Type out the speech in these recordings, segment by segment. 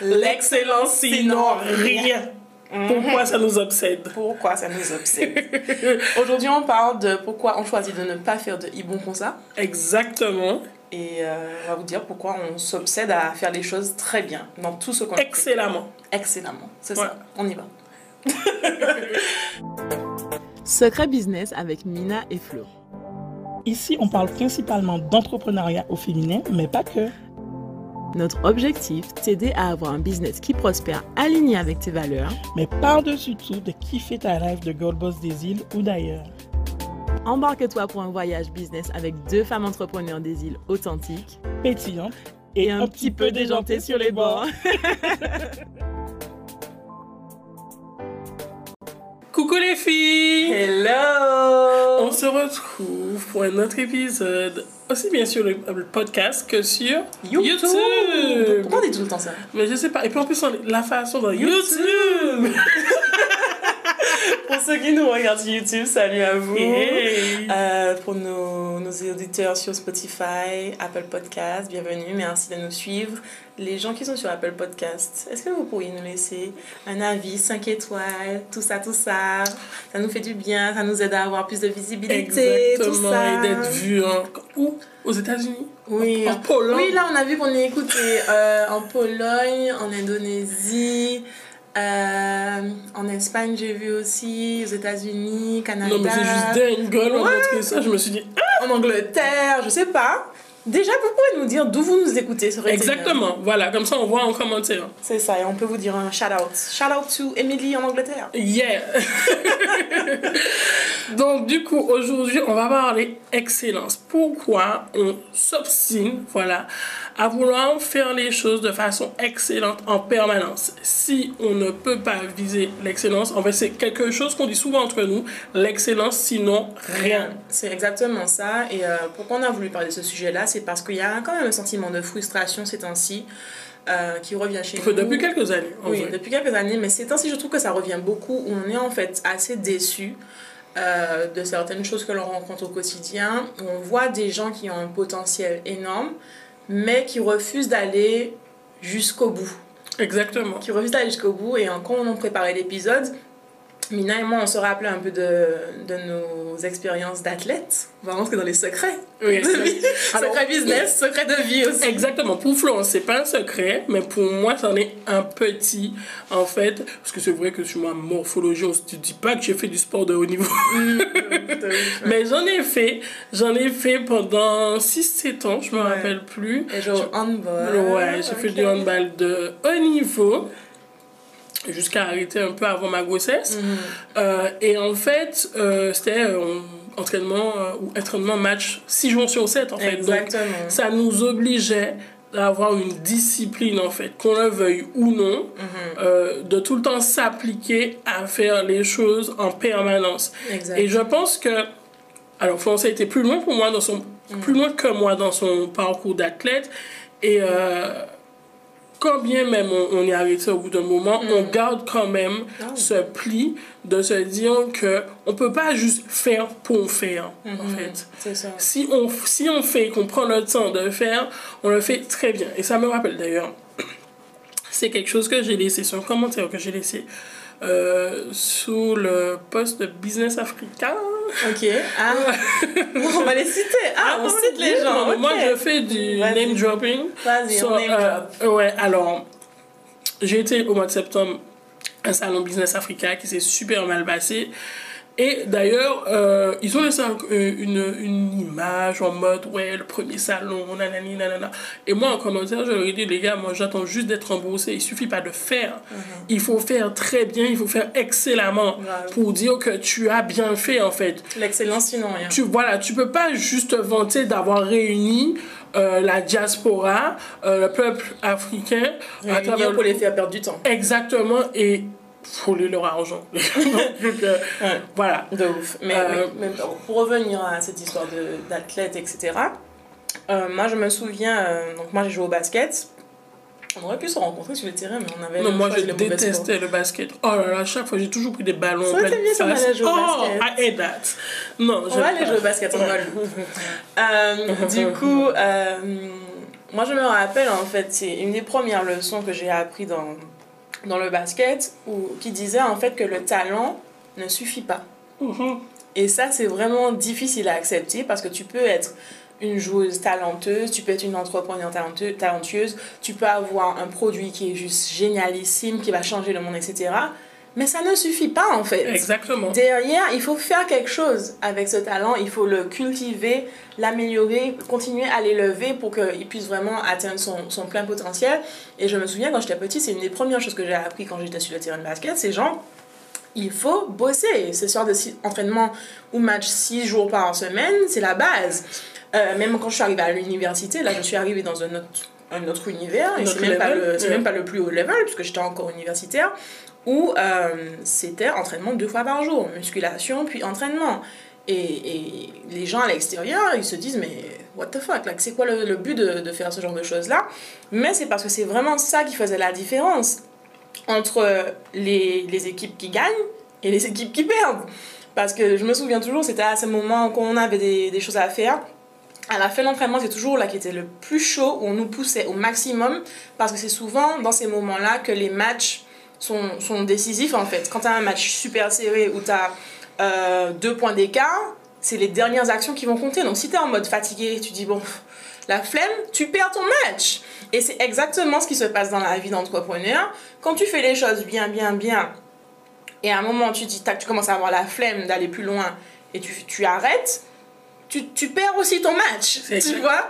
L'excellence sinon rien. Pourquoi ça nous obsède? Pourquoi ça nous obsède? Aujourd'hui, on parle de pourquoi on choisit de ne pas faire de ibon comme ça. Exactement. Et euh, on va vous dire pourquoi on s'obsède à faire les choses très bien dans tout ce qu'on fait. Excellemment. Excellemment. C'est ça. On y va. Secret Business avec Mina et Flo. Ici, on parle principalement d'entrepreneuriat au féminin, mais pas que. Notre objectif, t'aider à avoir un business qui prospère aligné avec tes valeurs. Mais par-dessus tout, de kiffer ta rêve de Gold Boss des îles ou d'ailleurs. Embarque-toi pour un voyage business avec deux femmes entrepreneurs des îles authentiques, pétillantes et, un, petit peu déjantées sur les bords. Coucou les filles Hello On se retrouve pour un autre épisode, aussi bien sur le, podcast que sur YouTube, Pourquoi on dit tout le temps ça? Mais je sais pas, et puis en plus la façon de YouTube, Pour ceux qui nous regardent sur YouTube, salut à vous euh, Pour nos, nos auditeurs sur Spotify, Apple Podcast, bienvenue, merci de nous suivre les gens qui sont sur Apple Podcast, est-ce que vous pourriez nous laisser un avis, 5 étoiles, tout ça, tout ça? Ça nous fait du bien, ça nous aide à avoir plus de visibilité, Exactement, tout ça. et d'être vu hein. où? Aux États-Unis? Oui. En, Pologne? Oui, là, on a vu qu'on est écouté euh, en Pologne, en Indonésie. Euh, en Espagne, j'ai vu aussi, aux États-Unis, Canada. Non, mais c'est juste dingue, on ouais. ça. Je me suis dit, ah! En Angleterre, je sais pas. Déjà, vous pouvez nous dire d'où vous nous écoutez. Exactement, voilà, comme ça on voit en commentaire. C'est ça, et on peut vous dire un shout out. Shout out to Emily en Angleterre. Yeah! Donc, du coup, aujourd'hui, on va parler excellence. Pourquoi on s'obstine, voilà, à vouloir faire les choses de façon excellente en permanence? Si on ne peut pas viser l'excellence, en fait, c'est quelque chose qu'on dit souvent entre nous, l'excellence, sinon rien. C'est exactement ça. Et euh, pourquoi on a voulu parler de ce sujet-là, c'est parce qu'il y a quand même un sentiment de frustration ces temps-ci. Euh, qui revient chez nous. Depuis quelques années. oui, depuis quelques années, mais ces temps-ci, je trouve que ça revient beaucoup, où on est en fait assez déçu euh, de certaines choses que l'on rencontre au quotidien. On voit des gens qui ont un potentiel énorme, mais qui refusent d'aller jusqu'au bout. Exactement. Qui refusent d'aller jusqu'au bout. Et quand on a préparé l'épisode, Mina et moi, on se rappelait un peu de, de nos expériences d'athlètes. On va rentrer dans les secrets. Oui, secret business, secret de vie aussi. Exactement. Pour Florence, c'est pas un secret, mais pour moi, c'en est un petit, en fait. Parce que c'est vrai que sur ma morphologie, on ne se dit pas que j'ai fait du sport de haut niveau. Mm, mais j'en ai fait. J'en ai fait pendant 6-7 ans, je me rappelle plus. Et genre handball. Ouais, j'ai fait du handball de haut niveau jusqu'à arrêter un peu avant ma grossesse. Mhm. Euh, et en fait, euh, c'était euh, entraînement ou entraînement match 6 jours sur 7 en fait. Exactement. Donc ça nous obligeait d'avoir une discipline en fait, qu'on le veuille ou non, Mhm. de tout le temps s'appliquer à faire les choses en permanence. Et je pense que, alors Florence a été plus loin pour moi dans son, Mhm. plus loin que moi dans son parcours d'athlète. Et quand bien même on, on est arrêté au bout d'un moment, on garde quand même Ah ce pli de se dire que on peut pas juste faire pour faire en Mhm. fait. Ça. Si on, si on fait, qu'on prend le temps de faire, on le fait très bien. Et ça me rappelle d'ailleurs, c'est quelque chose que j'ai laissé, c'est un commentaire que j'ai laissé euh, sous le post de Business Africa. Ok. Ah. on va les citer. Ah, on cite les gens. Non, ok. Moi, je fais du name dropping. Vas-y, So, on name euh, ouais, alors, j'ai été au mois de septembre à un salon Business Africa qui s'est super mal passé. Et d'ailleurs, euh, ils ont laissé euh, une, une image en mode, ouais, le premier salon, nanani, nanana. Et moi, en commentaire, je leur ai dit, les gars, moi, j'attends juste d'être remboursé. Il suffit pas de faire. Il faut faire très bien, il faut faire excellemment pour dire que tu as bien fait, en fait L'excellence, sinon rien. tu voilà tu peux pas juste te vanter d'avoir réuni euh, la diaspora euh, le peuple africain à travers pour les faire perdre du temps. exactement et voler leur argent Donc, euh, Ouais. voilà De ouf. Mais, Euh, mais- mais pour revenir à cette histoire d'athlète, etc., euh, moi je me souviens, euh, donc moi j'ai joué au basket. On aurait pu se rencontrer sur le terrain, mais on avait non moi sports. détestais le basket oh là là à chaque fois j'ai toujours pris des ballons Ça bien si on allait jouer au oh basket. I hate that non On va aller jouer au basket, on va le- Du coup, moi je me rappelle en fait, c'est une des premières leçons que j'ai appris dans, dans le basket, où, qui disait en fait que le talent ne suffit pas. Mhm. Et ça, c'est vraiment difficile à accepter parce que tu peux être une joueuse talenteuse, tu peux être une entrepreneur talentueuse, tu peux avoir un produit qui est juste génialissime, qui va changer le monde, etc. Mais ça ne suffit pas en fait. Exactement. Derrière, il faut faire quelque chose avec ce talent, il faut le cultiver, l'améliorer, continuer à l'élever pour qu'il puisse vraiment atteindre son, son plein potentiel. Et je me souviens quand j'étais petite, c'est une des premières choses que j'ai appris quand j'étais sur le terrain de basket, c'est genre, il faut bosser. Ce soir de six- entraînement ou match six jours par semaine, c'est la base. Euh, même quand je suis arrivée à l'université, là je suis arrivée dans un autre, un autre univers, et c'est même, pas level, le- c'est ouais. même pas le plus haut level, puisque j'étais encore universitaire, où euh, c'était entraînement deux fois par jour, musculation puis entraînement. Et, les gens à l'extérieur, ils se disent, mais what the fuck, like, c'est quoi le, but de, faire ce genre de choses-là? Mais c'est parce que c'est vraiment ça qui faisait la différence entre les, les équipes qui gagnent et les équipes qui perdent. Parce que je me souviens toujours, c'était à ce moment qu'on avait des, des choses à faire. À la fin de l'entraînement, c'est toujours là qui était le plus chaud, où on nous poussait au maximum, parce que c'est souvent dans ces moments-là que les matchs sont, décisifs en fait. Quand tu as un match super serré où tu as deux points d'écart, c'est les dernières actions qui vont compter. Donc si tu es en mode fatigué, tu dis bon, la flemme, tu perds ton match. Et c'est exactement ce qui se passe dans la vie d'entrepreneur. Quand tu fais les choses bien, bien, bien, et à un moment tu dis, tu commences à avoir la flemme d'aller plus loin et tu, tu arrêtes, tu, tu perds aussi ton match. Tu clair. vois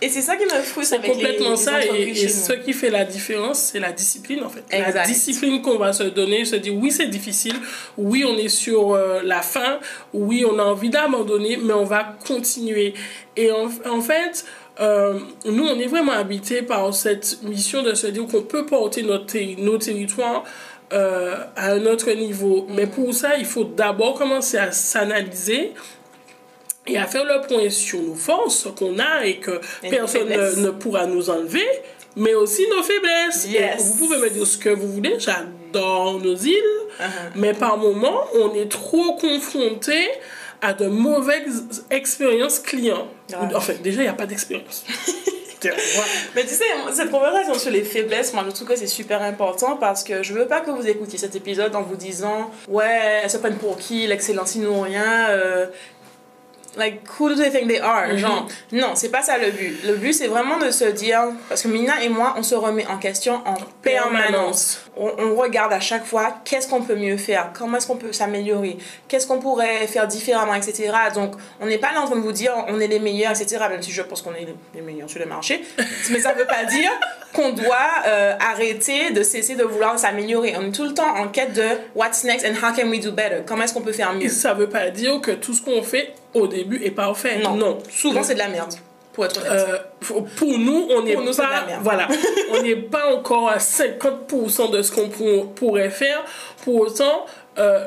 Et c'est ça qui me frustre c'est avec complètement les ça. Et, ce qui fait la différence, c'est la discipline en fait. La Exact. discipline qu'on va se donner, se dire oui, c'est difficile, oui, on est sur euh, la fin, oui, on a envie d'abandonner, mais on va continuer. Et en, en fait, euh, nous, on est vraiment habités par cette mission de se dire qu'on peut porter notre, terri- nos territoires euh, à un autre niveau. Mais pour ça, il faut d'abord commencer à s'analyser et à faire le point sur nos forces qu'on a et que Et personne ne, pourra nous enlever, mais aussi nos faiblesses. Yes. Vous pouvez me dire ce que vous voulez, j'adore nos îles, Uh-huh. mais par moments, on est trop confronté à de mauvaises expériences clients. Ouais. En fait, déjà, il n'y a pas d'expérience. Mais tu sais, cette conversation sur les faiblesses, moi je trouve que c'est super important parce que je veux pas que vous écoutiez cet épisode en vous disant Ouais, elles se prennent pour qui, l'excellence, ils n'ont rien. euh, like, who do they think they are? Mhm. Genre, non, c'est pas ça le but. Le but c'est vraiment de se dire, parce que Mina et moi, on se remet en question en permanence. On, on regarde à chaque fois qu'est-ce qu'on peut mieux faire, comment est-ce qu'on peut s'améliorer, qu'est-ce qu'on pourrait faire différemment, etc. Donc, on n'est pas là en train de vous dire on est les meilleurs, etc. Même si je pense qu'on est les- meilleurs sur le marché. Mais ça veut pas dire qu'on doit euh, arrêter de cesser de vouloir s'améliorer. On est tout le temps en quête de what's next and how can we do better? Comment est-ce qu'on peut faire Et mieux? Ça ne veut pas dire que tout ce qu'on fait au début est parfait. Non. non. Souvent, c'est de la merde, pour être honnête. Euh, pour nous, on n'est pas, voilà, on n'est pas encore à 50% de ce qu'on pour- pourrait faire. Pour autant, euh,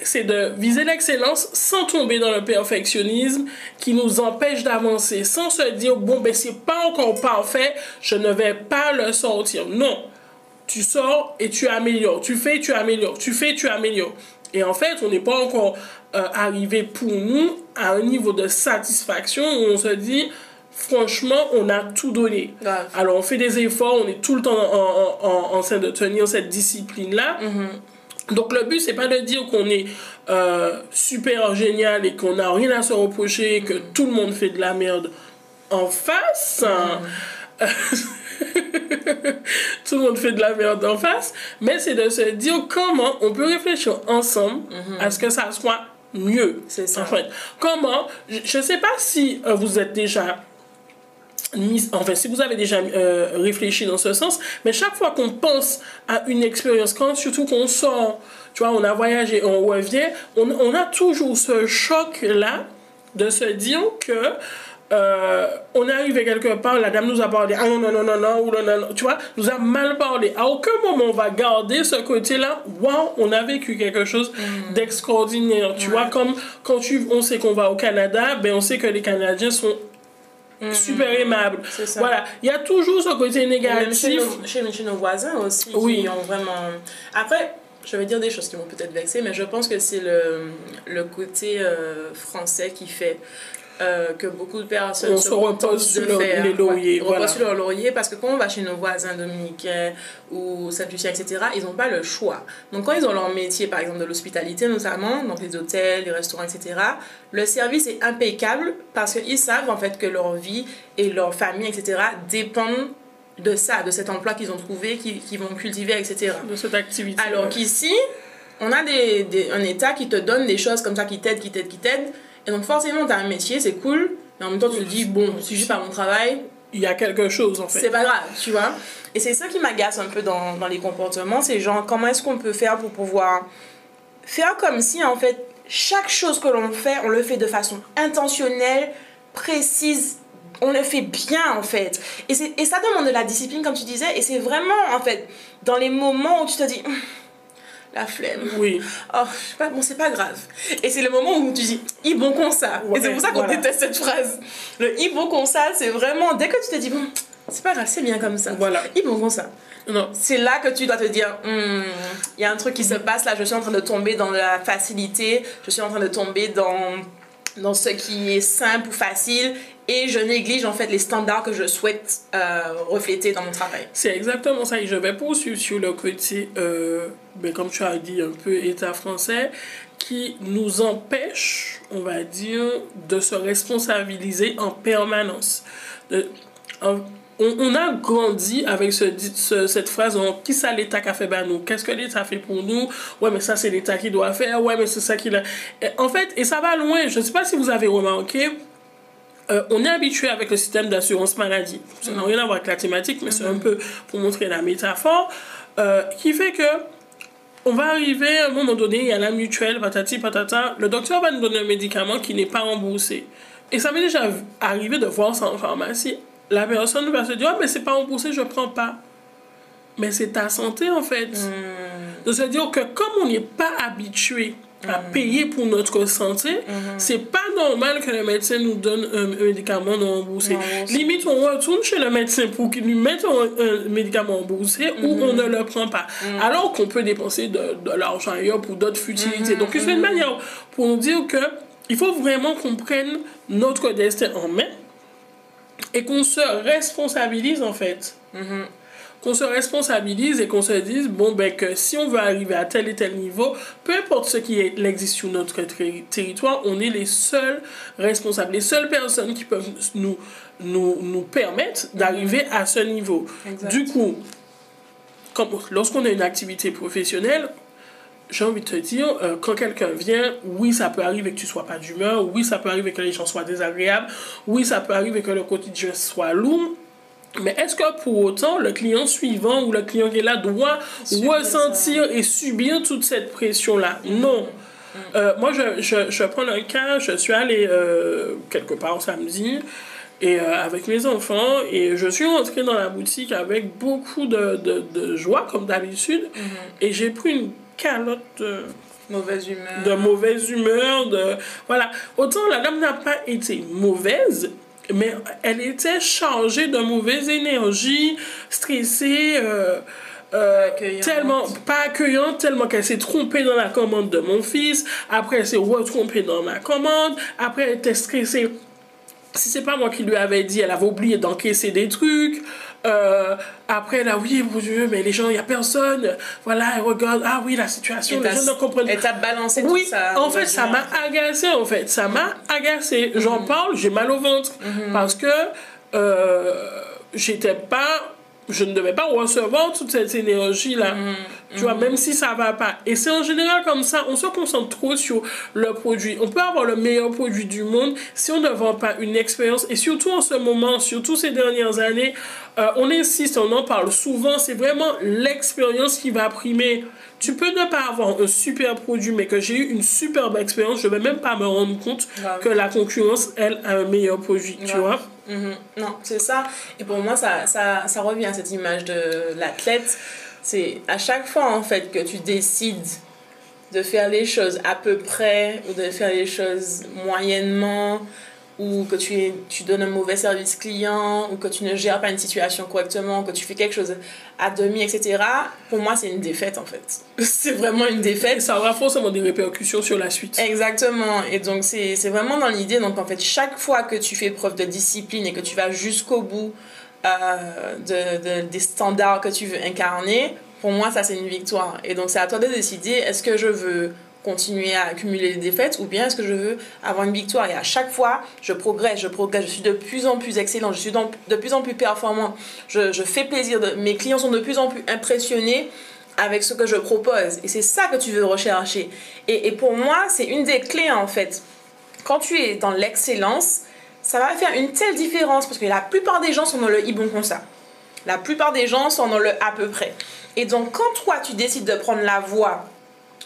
c'est de viser l'excellence sans tomber dans le perfectionnisme qui nous empêche d'avancer, sans se dire bon ben c'est pas encore parfait, je ne vais pas le sortir. Non, tu sors et tu améliores, tu fais, tu améliores, tu fais, tu améliores. Et en fait, on n'est pas encore euh, arrivé pour nous à un niveau de satisfaction où on se dit, franchement, on a tout donné. Alors, on fait des efforts, on est tout le temps en, en, en, en train de tenir cette discipline-là. Donc, le but, c'est pas de dire qu'on est euh, super génial et qu'on n'a rien à se reprocher, et que tout le monde fait de la merde en face. hein. tout le monde fait de la merde en face, mais c'est de se dire comment on peut réfléchir ensemble à ce que ça soit mieux. C'est ça. En fait, comment, je ne sais pas si euh, vous êtes déjà mis, enfin si vous avez déjà euh, réfléchi dans ce sens, mais chaque fois qu'on pense à une expérience, quand surtout qu'on sort, tu vois, on a voyagé, on revient, on, on a toujours ce choc-là de se dire que euh, on est arrivé quelque part, la dame nous a parlé, ah non, non, non, non, non, ou non, non, tu vois, nous a mal parlé. À aucun moment on va garder ce côté-là, waouh, on a vécu quelque chose d'extraordinaire. Tu vois, comme quand tu, on sait qu'on va au Canada, ben on sait que les Canadiens sont super aimables. C'est ça. Voilà, il y a toujours ce côté chez négatif. nos, chez, chez nos voisins aussi, Oui. qui ont vraiment... Après, je vais dire des choses qui vont peut-être vexer, mais je pense que c'est le, le côté euh, français qui fait... euh, que beaucoup de personnes on se, repose sur les lauriers. on repose sur leur laurier parce que quand on va chez nos voisins dominicains ou Saint-Lucia, etc., ils n'ont pas le choix. Donc quand ils ont leur métier, par exemple de l'hospitalité notamment, donc les hôtels, les restaurants, etc., le service est impeccable parce qu'ils savent en fait que leur vie et leur famille, etc., dépendent de ça, de cet emploi qu'ils ont trouvé, qu'ils vont cultiver, etc. De cette activité. Alors qu'ici, on a des, des, un État qui te donne des choses comme ça, qui t'aide, qui t'aide, qui t'aide. Et donc forcément, tu as un métier, c'est cool, mais en même temps, tu te dis, bon, si je fais pas mon travail... Il y a quelque chose, en fait. C'est pas grave, tu vois. Et c'est ça qui m'agace un peu dans, dans les comportements, c'est genre, comment est-ce qu'on peut faire pour pouvoir faire comme si, en fait, chaque chose que l'on fait, on le fait de façon intentionnelle, précise, on le fait bien en fait. Et, et ça demande de la discipline comme tu disais. Et c'est vraiment en fait dans les moments où tu te dis la flemme. Oui. Oh, pas, bon, c'est pas grave. Et c'est le moment où tu dis i bon comme ça. et c'est pour ça qu'on déteste cette phrase. Le i bon comme ça, c'est vraiment dès que tu te dis bon, c'est pas grave, c'est bien comme ça. Voilà. I bon comme ça. Non. C'est là que tu dois te dire, hum, il y a un truc qui se passe là, je suis en train de tomber dans la facilité, je suis en train de tomber dans, dans ce qui est simple ou facile et je néglige en fait les standards que je souhaite euh, refléter dans mon travail. C'est exactement ça et je vais poursuivre sur le côté, euh, ben, comme tu as dit, un peu État français qui nous empêche, on va dire, de se responsabiliser en permanence. On, on, a grandi avec ce, ce, cette phrase qui ça l'État qui a fait ben nous? Qu'est-ce que l'État fait pour nous? Ouais, mais ça, c'est l'État qui doit faire. Ouais, mais c'est ça qu'il a. En fait, et ça va loin. Je ne sais pas si vous avez remarqué, euh, on est habitué avec le système d'assurance maladie. Ça n'a rien à voir avec la thématique, mais c'est un peu pour montrer la métaphore, euh, qui fait que on va arriver à un moment donné, il y a la mutuelle, patati patata, le docteur va nous donner un médicament qui n'est pas remboursé. Et ça m'est déjà arrivé de voir ça en pharmacie. La personne va se dire, oh, mais c'est pas remboursé, je prends pas. Mais c'est ta santé en fait. Hmm. De se dire que comme on n'est pas habitué à mm. payer pour notre santé, mm-hmm. c'est pas normal que le médecin nous donne un, médicament non remboursé. Limite, on retourne chez le médecin pour qu'il nous mette un, médicament remboursé ou mm-hmm. on ne le prend pas. Mm. Alors qu'on peut dépenser de, de l'argent ailleurs pour d'autres futilités. Donc, c'est une manière pour nous dire que il faut vraiment qu'on prenne notre destin en main et qu'on se responsabilise en fait. Qu'on se responsabilise et qu'on se dise, bon, ben, que si on veut arriver à tel et tel niveau, peu importe ce qui existe sur notre territoire, on est les seuls responsables, les seules personnes qui peuvent nous, nous, nous permettre d'arriver à ce niveau. Du coup, lorsqu'on a une activité professionnelle, j'ai envie de te dire, euh, quand quelqu'un vient, oui, ça peut arriver que tu sois pas d'humeur, oui, ça peut arriver que les gens soient désagréables, oui, ça peut arriver que le quotidien soit lourd, mais est-ce que pour autant, le client suivant ou le client qui est là doit ressentir et subir toute cette pression-là? Non. Euh, moi, je, je, je prends un cas, je suis allée euh, quelque part samedi et euh, avec mes enfants et je suis rentrée dans la boutique avec beaucoup de, de, de joie comme d'habitude mhm. et j'ai pris une calotte de mauvaise humeur de mauvaise humeur de voilà autant la dame n'a pas été mauvaise mais elle était chargée de mauvaise énergie, stressée, euh, euh, tellement pas accueillante, tellement qu'elle s'est trompée dans la commande de mon fils. Après, elle s'est retrompée dans ma commande. Après, elle était stressée. Si c'est pas moi qui lui avais dit, elle avait oublié d'encaisser des trucs. Euh, après, là, oui, mon Dieu, mais les gens, il n'y a personne. Voilà, elle regarde, ah oui, la situation, les gens ne comprennent pas. Elle t'a balancé oui, tout ça. en fait, ça m'a agacé, en fait. Ça m'a agacé. J'en mhm. parle, j'ai mal au ventre. Mhm. Parce que euh, j'étais pas je ne devais pas recevoir toute cette énergie-là. Mm, tu vois, mm. même si ça va pas. Et c'est en général comme ça, on se concentre trop sur le produit. On peut avoir le meilleur produit du monde si on ne vend pas une expérience. Et surtout en ce moment, surtout ces dernières années, euh, on insiste, on en parle souvent, c'est vraiment l'expérience qui va primer. Tu peux ne pas avoir un super produit, mais que j'ai eu une superbe expérience, je ne vais même pas me rendre compte que la concurrence, elle, a un meilleur produit, tu vois. Mhm. Non, c'est ça. Et pour moi, ça, ça, ça revient à cette image de l'athlète. C'est à chaque fois, en fait, que tu décides de faire les choses à peu près ou de faire les choses moyennement ou que tu, es, tu donnes un mauvais service client, ou que tu ne gères pas une situation correctement, que tu fais quelque chose à demi, etc., pour moi, c'est une défaite en fait. c'est vraiment une défaite. ça aura forcément des répercussions sur la suite. Exactement. Et donc, c'est vraiment dans l'idée. Donc, en fait, chaque fois que tu fais preuve de discipline et que tu vas jusqu'au bout euh, de, de, des standards que tu veux incarner, pour moi, ça, c'est une victoire. Et donc, c'est à toi de décider est-ce que je veux continuer à accumuler des défaites ou bien est-ce que je veux avoir une victoire? Et à chaque fois je progresse, je progresse, je suis de plus en plus excellent, je suis de plus en plus performant, je, fais plaisir, de, mes clients sont de plus en plus impressionnés avec ce que je propose. Et c'est ça que tu veux rechercher. Et, et pour moi c'est une des clés en fait. Quand tu es dans l'excellence ça va faire une telle différence parce que la plupart des gens sont dans le i bon comme ça la plupart des gens sont dans le à peu près et donc quand toi tu décides de prendre la voie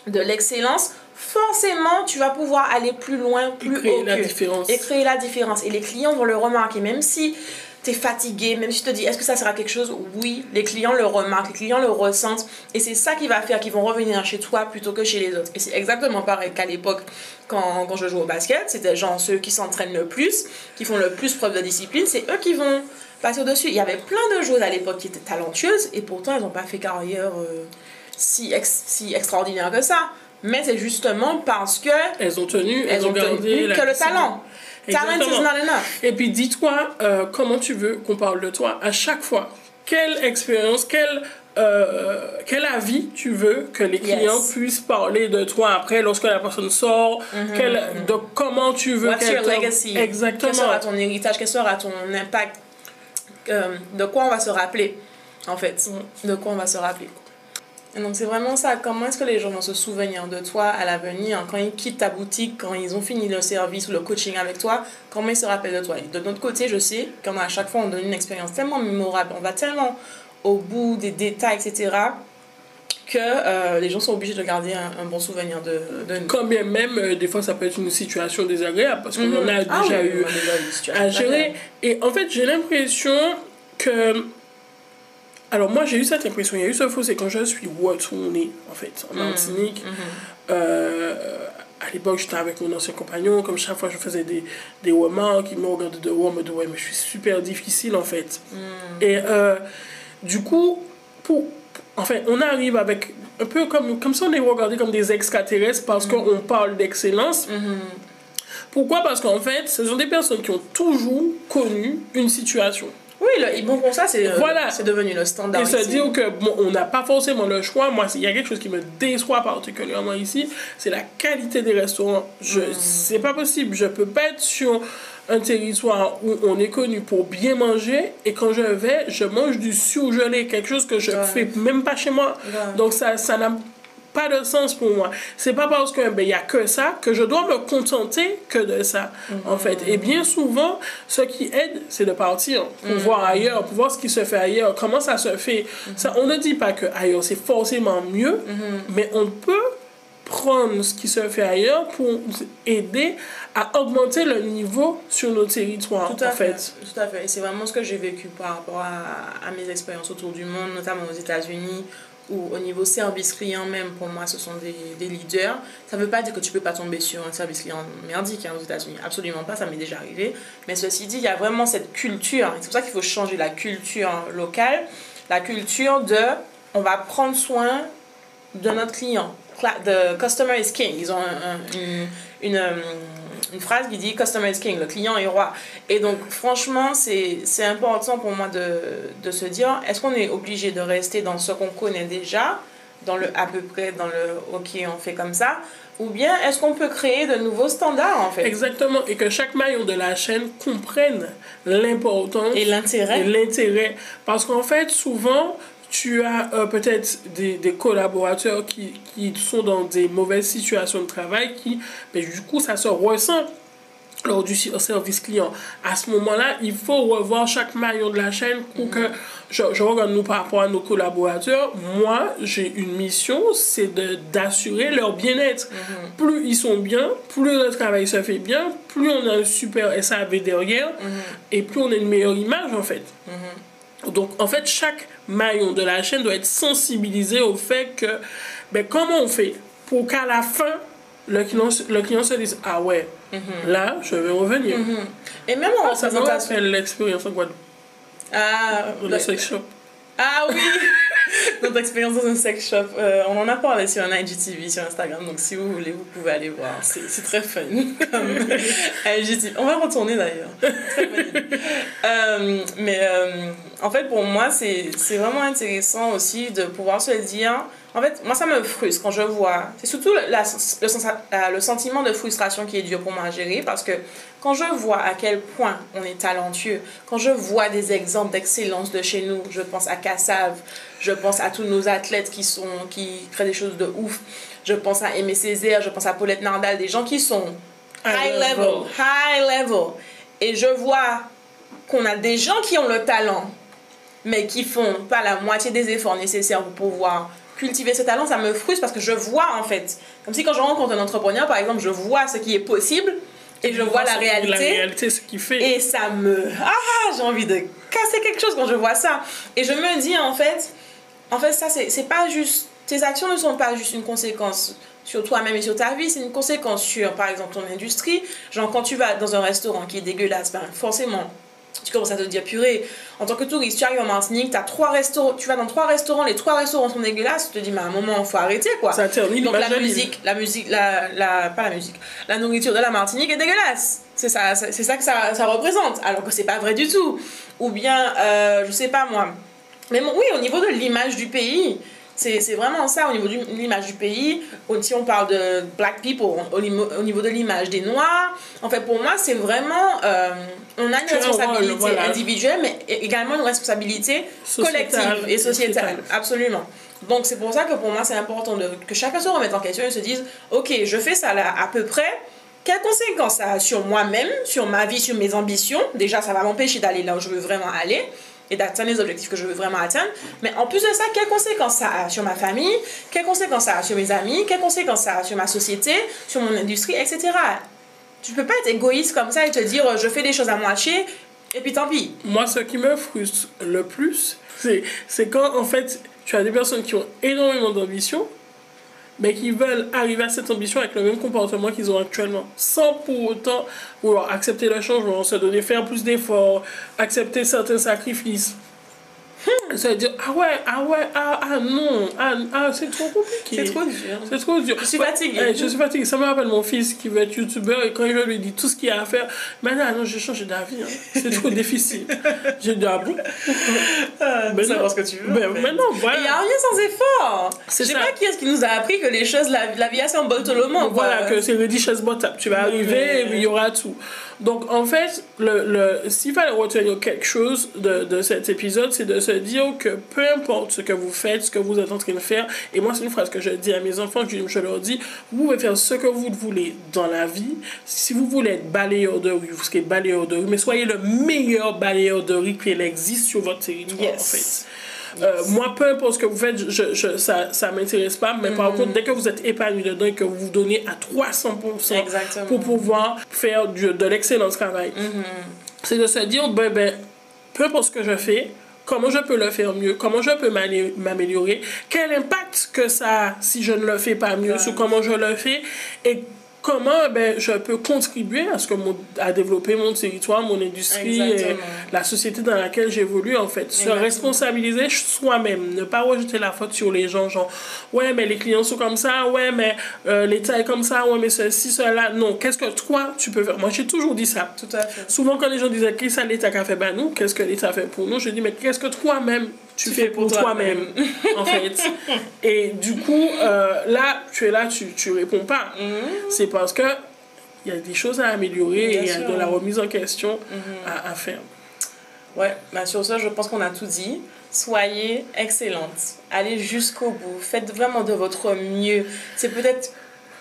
de l'excellence, forcément, tu vas pouvoir aller plus loin, plus et créer la différence. Et créer la différence. Et les clients vont le remarquer, même si tu es fatigué, même si tu te dis, est-ce que ça sera quelque chose? Oui, les clients le remarquent, les clients le ressentent. Et c'est ça qui va faire qu'ils vont revenir chez toi plutôt que chez les autres. Et c'est exactement pareil qu'à l'époque, quand, quand je jouais au basket, c'était genre ceux qui s'entraînent le plus, qui font le plus preuve de discipline, c'est eux qui vont passer au-dessus. Il y avait plein de joueuses à l'époque qui étaient talentueuses, et pourtant, elles n'ont pas fait carrière... Euh, si, si extraordinaire que ça. Mais c'est justement parce que. Elles ont tenu, elles, ont gardé que le talent. Talent is not enough. Et puis dis-toi euh, comment tu veux qu'on parle de toi à chaque fois. Quelle expérience, quel, euh, quel avis tu veux que les clients puissent parler de toi après lorsque la personne sort, mm-hmm, quel, mm-hmm. de comment tu veux What's your legacy? Exactement. Quel sera ton héritage, quel sera ton impact, euh, de quoi on va se rappeler en fait, mm. de quoi on va se rappeler? Donc c'est vraiment ça, comment est-ce que les gens vont se souvenir de toi à l'avenir, quand ils quittent ta boutique, quand ils ont fini le service ou le coaching avec toi, comment ils se rappellent de toi? de notre côté, je sais qu'à chaque fois, on donne une expérience tellement mémorable, on va tellement au bout des détails, etc., que euh, les gens sont obligés de garder un, bon souvenir de, de nous. Quand bien même, euh, des fois, ça peut être une situation désagréable, parce qu'on en a ah déjà eu à gérer. Et en fait, j'ai l'impression que alors moi j'ai eu cette impression, il y a eu ce faux, c'est quand je suis retournée en fait en mm. Martinique. Mm-hmm. Euh, à l'époque j'étais avec mon ancien compagnon, comme chaque fois je faisais des, des remarques, il me regardait de haut, me disait ouais mais je suis super difficile en fait. Mm. Et euh, du coup, pour, en fait on arrive avec un peu comme, comme si on est regardé comme des extraterrestres parce mm. qu'on parle d'excellence. Mm-hmm. Pourquoi? Parce qu'en fait, ce sont des personnes qui ont toujours connu une situation. Oui, le bon pour ça, c'est euh, voilà. c'est devenu le standard. Et se dire que bon, on n'a pas forcément le choix. Moi, il y a quelque chose qui me déçoit particulièrement ici, c'est la qualité des restaurants. Je, mm. C'est pas possible. Je peux pas être sur un territoire où on est connu pour bien manger et quand je vais, je mange du surgelé, quelque chose que je ne fais même pas chez moi. Donc ça, ça n'a pas de sens pour moi. C'est pas parce qu'il ben, y a que ça que je dois me contenter que de ça, en fait. Et bien souvent, ce qui aide, c'est de partir pour mm-hmm. voir ailleurs, pour voir ce qui se fait ailleurs, comment ça se fait. Mm-hmm. ça, on ne dit pas que ailleurs c'est forcément mieux, mm-hmm. mais on peut prendre ce qui se fait ailleurs pour aider à augmenter le niveau sur nos territoires, Tout à en fait. Tout à fait. Et c'est vraiment ce que j'ai vécu par rapport à, à, mes expériences autour du monde, notamment aux États-Unis, ou au niveau service client même, pour moi, ce sont des, des leaders. Ça ne veut pas dire que tu ne peux pas tomber sur un service client merdique hein, aux États-Unis. Absolument pas, ça m'est déjà arrivé. Mais ceci dit, il y a vraiment cette culture. C'est pour ça qu'il faut changer la culture locale. La culture de on va prendre soin de notre client. The customer is king. Ils ont une, une une phrase qui dit Customer is king, le client est roi. Et donc, franchement, c'est important pour moi de, de se dire est-ce qu'on est obligé de rester dans ce qu'on connaît déjà, dans le à peu près, dans le OK, on fait comme ça ou bien est-ce qu'on peut créer de nouveaux standards en fait? Exactement, et que chaque maillon de la chaîne comprenne l'importance et l'intérêt. l'intérêt. Parce qu'en fait, souvent, tu as euh, peut-être des, des, collaborateurs qui, qui, sont dans des mauvaises situations de travail qui, mais du coup, ça se ressent lors du service client. À ce moment-là, il faut revoir chaque maillon de la chaîne pour que, je, je, regarde nous par rapport à nos collaborateurs, moi, j'ai une mission, c'est d'assurer leur bien-être. Mm-hmm. Plus ils sont bien, plus le travail se fait bien, plus on a un super SAV derrière, mm-hmm. et plus on a une meilleure image, en fait. Donc, en fait, chaque maillon de la chaîne doit être sensibilisé au fait que, ben, comment on fait pour qu'à la fin, le client, le client se dise Ah ouais, là, je vais revenir. Et même en Ah, ça l'expérience en Guadeloupe, Ah, le le- sex shop. Ah oui Notre expérience dans un sex shop. Euh, on en a parlé sur un IGTV sur Instagram, donc si vous voulez, vous pouvez aller voir. C'est très fun. Comme IGTV. On va retourner d'ailleurs. Euh, mais euh, en fait, pour moi, c'est c'est vraiment intéressant aussi de pouvoir se dire. En fait, moi, ça me frustre quand je vois. C'est surtout la- la- le, sensa- euh, le sentiment de frustration qui est dur pour moi à gérer parce que quand je vois à quel point on est talentueux, quand je vois des exemples d'excellence de chez nous, je pense à Kassav, je pense à tous nos athlètes qui, sont, qui créent des choses de ouf, je pense à Aimé Césaire, je pense à Paulette Nardal, des gens qui sont High level, high level. Et je vois qu'on a des gens qui ont le talent, mais qui font pas la moitié des efforts nécessaires pour pouvoir cultiver ce talent, ça me frustre parce que je vois en fait, comme si quand je rencontre un entrepreneur par exemple, je vois ce qui est possible et je vois la réalité. La réalité, ce qu'il fait. Et ça me... Ah, j'ai envie de casser quelque chose quand je vois ça. Et je me dis, en fait, en fait, ça, c'est c'est pas juste... Tes actions ne sont pas juste une conséquence sur toi-même et sur ta vie, c'est une conséquence sur, par exemple, ton industrie. Genre, quand tu vas dans un restaurant qui est dégueulasse, ben, forcément, tu commences à te dire, purée, en tant que touriste, tu arrives en Martinique, as trois restaurants, tu vas dans trois restaurants, les trois restaurants sont dégueulasses, tu te dis, mais à un moment, il faut arrêter, quoi. Ça Donc la musique, la musique, la, la, pas la musique, la nourriture de la Martinique est dégueulasse. C'est ça, c'est c'est ça que ça, ça représente, alors que c'est pas vrai du tout. Ou bien, euh, je sais pas moi. Mais bon, oui, au niveau de l'image du pays, c'est vraiment ça, au niveau de l'image du pays. Si on parle de black people, au, niveau- au niveau de l'image des noirs, en fait, pour moi, c'est vraiment. euh, on a une responsabilité voilà. individuelle, mais également une responsabilité Sociétale collective et et sociétale. sociétale. Absolument. Donc c'est pour ça que pour moi c'est important de, que chacun se remette en question et se dise ok je fais ça là à peu près quelles conséquences ça a sur moi-même sur ma vie sur mes ambitions? Déjà ça va m'empêcher d'aller là où je veux vraiment aller et d'atteindre les objectifs que je veux vraiment atteindre. Mais en plus de ça quelles conséquences ça a sur ma famille? Quelles conséquences ça a sur mes amis? Quelles conséquences ça a sur ma société? Sur mon industrie etc tu peux pas être égoïste comme ça et te dire euh, je fais des choses à moitié et puis tant pis. Moi, ce qui me frustre le plus, c'est c'est quand, en fait, tu as des personnes qui ont énormément d'ambition, mais qui veulent arriver à cette ambition avec le même comportement qu'ils ont actuellement, sans pour autant vouloir accepter le changement, se donner, faire plus d'efforts, accepter certains sacrifices. Ça veut dire, ah ouais, ah ouais, ah, ah non, ah, ah, c'est trop compliqué. c'est trop dur C'est trop dur. Je suis fatiguée. ouais, je suis fatiguée. Ça me rappelle mon fils qui veut être youtubeur et quand je lui dis tout ce qu'il y a à faire, maintenant, non, j'ai changé d'avis. hein. C'est trop difficile. J'ai dit, ah bon? Ben non. va ce que tu veux Ben, en fait. mais non, Il n'y a voilà. rien sans effort. C'est Je sais pas qui est-ce qui nous a appris que les choses, la, la vie, c'est un bol tout le monde. Voilà, que c'est le chaise botap. Tu vas arriver et il y aura tout. Donc, en fait, le, le, s'il fallait retenir quelque chose de, de cet épisode, c'est de se dire que peu importe ce que vous faites, ce que vous êtes en train de faire, et moi, c'est une phrase que je dis à mes enfants, je, je leur dis, vous pouvez faire ce que vous voulez dans la vie. Si vous voulez être balayeur de rue, vous serez balayeur de rue, mais soyez le meilleur balayeur de rue qu'il existe sur votre territoire, Yes. en fait. Euh, moi, peu importe ce que vous faites, je, je, ça ça m'intéresse pas. Mais Mm. par contre, dès que vous êtes épanoui dedans et que vous vous donnez à 300% Exactement. pour pouvoir faire du, de l'excellent travail, Mm-hmm. c'est de se dire, ben, ben, peu importe ce que je fais, comment je peux le faire mieux, comment je peux m'amé- m'améliorer, quel impact que ça a si je ne le fais pas mieux, sur comment je le fais, et comment ben, je peux contribuer à, ce que mon, à développer mon territoire, mon industrie, et Exactement. la société dans laquelle j'évolue, en fait. Se Exactement. responsabiliser soi-même, ne pas rejeter la faute sur les gens, genre, ouais, mais les clients sont comme ça, ouais, mais euh, l'État est comme ça, ouais, mais ceci, cela. Non, qu'est-ce que toi, tu peux faire? Moi, j'ai toujours dit ça. Tout à fait. Souvent, quand les gens disaient qu'est-ce que l'État a fait? Ben nous, qu'est-ce que l'État fait pour nous, je dis mais qu'est-ce que toi-même tu, fais pour toi-même, en fait. Et du coup, euh, là, tu es là, tu, tu réponds pas. C'est parce que il y a des choses à améliorer Bien et il y a de la remise en question à, à faire. Ouais, bah sur ça, je pense qu'on a tout dit. Soyez excellente. Allez jusqu'au bout. Faites vraiment de votre mieux. C'est peut-être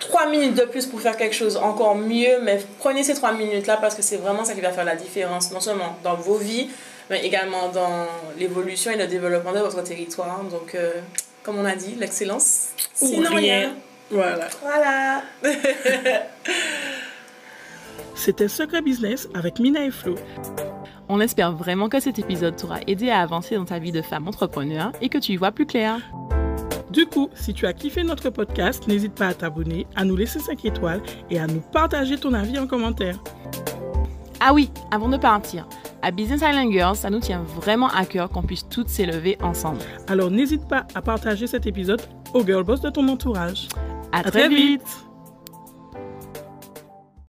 trois minutes de plus pour faire quelque chose encore mieux, mais prenez ces trois minutes-là parce que c'est vraiment ça qui va faire la différence, non seulement dans vos vies, mais également dans l'évolution et le développement de votre territoire. Donc, euh, comme on a dit, l'excellence, Ou sinon rien. rien. Voilà. Voilà. C'était Secret Business avec Mina et Flo. On espère vraiment que cet épisode t'aura aidé à avancer dans ta vie de femme entrepreneur et que tu y vois plus clair. Du coup, si tu as kiffé notre podcast, n'hésite pas à t'abonner, à nous laisser 5 étoiles et à nous partager ton avis en commentaire. Ah oui, avant de partir, à Business Island Girls, ça nous tient vraiment à cœur qu'on puisse toutes s'élever ensemble. Alors n'hésite pas à partager cet épisode aux girl boss de ton entourage. À, très, vite.